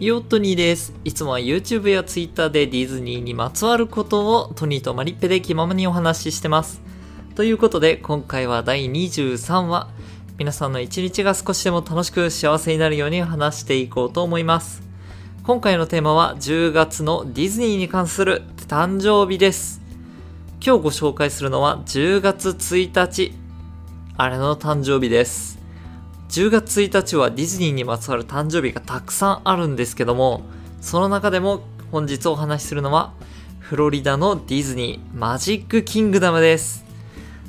ヨットニーです。いつもは YouTube や Twitter でディズニーにまつわることをトニーとマリッペで気ままにお話ししてます。ということで、今回は第23話。皆さんの一日が少しでも楽しく幸せになるように話していこうと思います。今回のテーマは10月のディズニーに関する誕生日です。今日ご紹介するのは10月1日。あれの誕生日です。10月1日はディズニーにまつわる誕生日がたくさんあるんですけども、その中でも本日お話しするのは、フロリダのディズニーマジックキングダムです。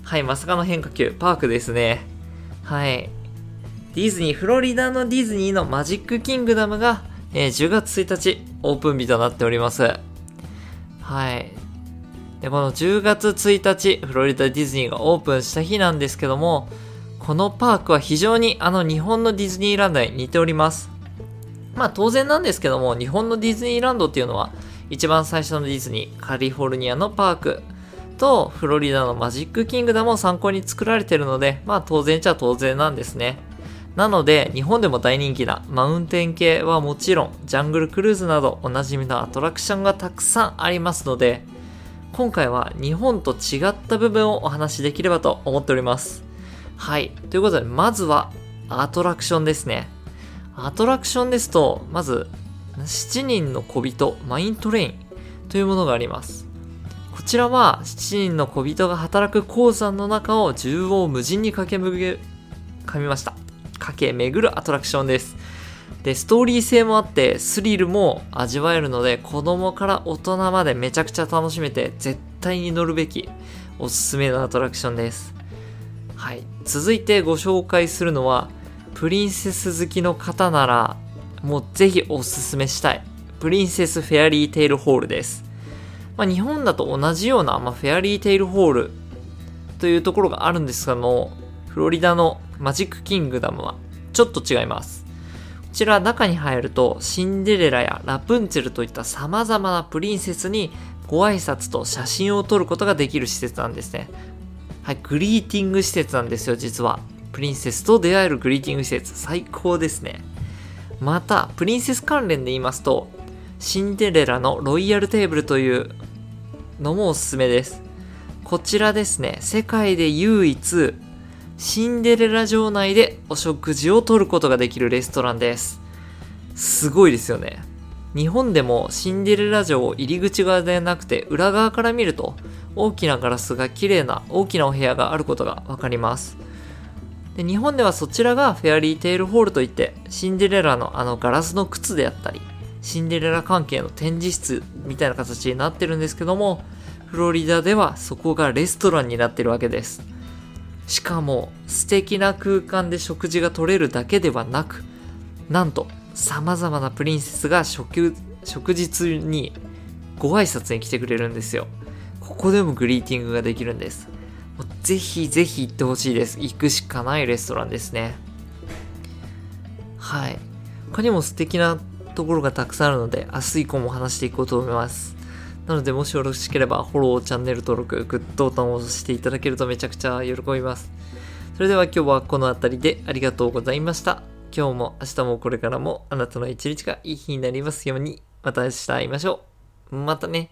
はい、まさかの変化球、パークですね。はい。ディズニー、フロリダのディズニーのマジックキングダムが、えー10月1日オープン日となっております。はい。で、この10月1日、フロリダディズニーがオープンした日なんですけども、このパークは非常にあの日本のディズニーランドに似ております。まあ当然なんですけども、日本のディズニーランドっていうのは、一番最初のディズニー、カリフォルニアのパークとフロリダのマジックキングダムを参考に作られてるので、まあ当然ちゃ当然なんですね。なので、日本でも大人気なマウンテン系はもちろん、ジャングルクルーズなどおなじみのアトラクションがたくさんありますので、今回は日本と違った部分をお話しできればと思っております。はい。ということで、まずはアトラクションですね。アトラクションですと、まず、7人の小人、マイントレインというものがあります。こちらは、7人の小人が働く鉱山の中を縦横無尽に駆け巡る、噛みました。駆け巡るアトラクションです。で、ストーリー性もあって、スリルも味わえるので、子供から大人までめちゃくちゃ楽しめて、絶対に乗るべき、おすすめのアトラクションです。はい。続いてご紹介するのは、プリンセス好きの方なら、もうぜひおすすめしたい。プリンセスフェアリーテイルホールです。まあ、日本だと同じような、まあ、フェアリーテイルホールというところがあるんですがも、フロリダのマジックキングダムはちょっと違います。こちら中に入ると、シンデレラやラプンツェルといった様々なプリンセスにご挨拶と写真を撮ることができる施設なんですね。はい、グリーティング施設なんですよ、実は。プリンセスと出会えるグリーティング施設、最高ですね。また、プリンセス関連で言いますと、シンデレラのロイヤルテーブルというのもおすすめです。こちらですね、世界で唯一、シンデレラ城内でお食事をとることができるレストランです。すごいですよね。日本でもシンデレラ城を入り口側ではなくて裏側から見ると大きなガラスが綺麗な大きなお部屋があることがわかります。で日本ではそちらがフェアリーテイルホールといってシンデレラのあのガラスの靴であったりシンデレラ関係の展示室みたいな形になってるんですけどもフロリダではそこがレストランになってるわけです。しかも素敵な空間で食事が取れるだけではなくなんと様々なプリンセスが食食事中にご挨拶に来てくれるんですよここでもグリーティングができるんですもうぜひぜひ行ってほしいです行くしかないレストランですねはい他にも素敵なところがたくさんあるので明日以降も話していこうと思いますなのでもしよろしければフォロー、チャンネル登録、グッドボタンを押していただけるとめちゃくちゃ喜びます。それでは今日はこの辺りでありがとうございました。今日も明日もこれからもあなたの一日がいい日になりますように。また明日会いましょう。またね。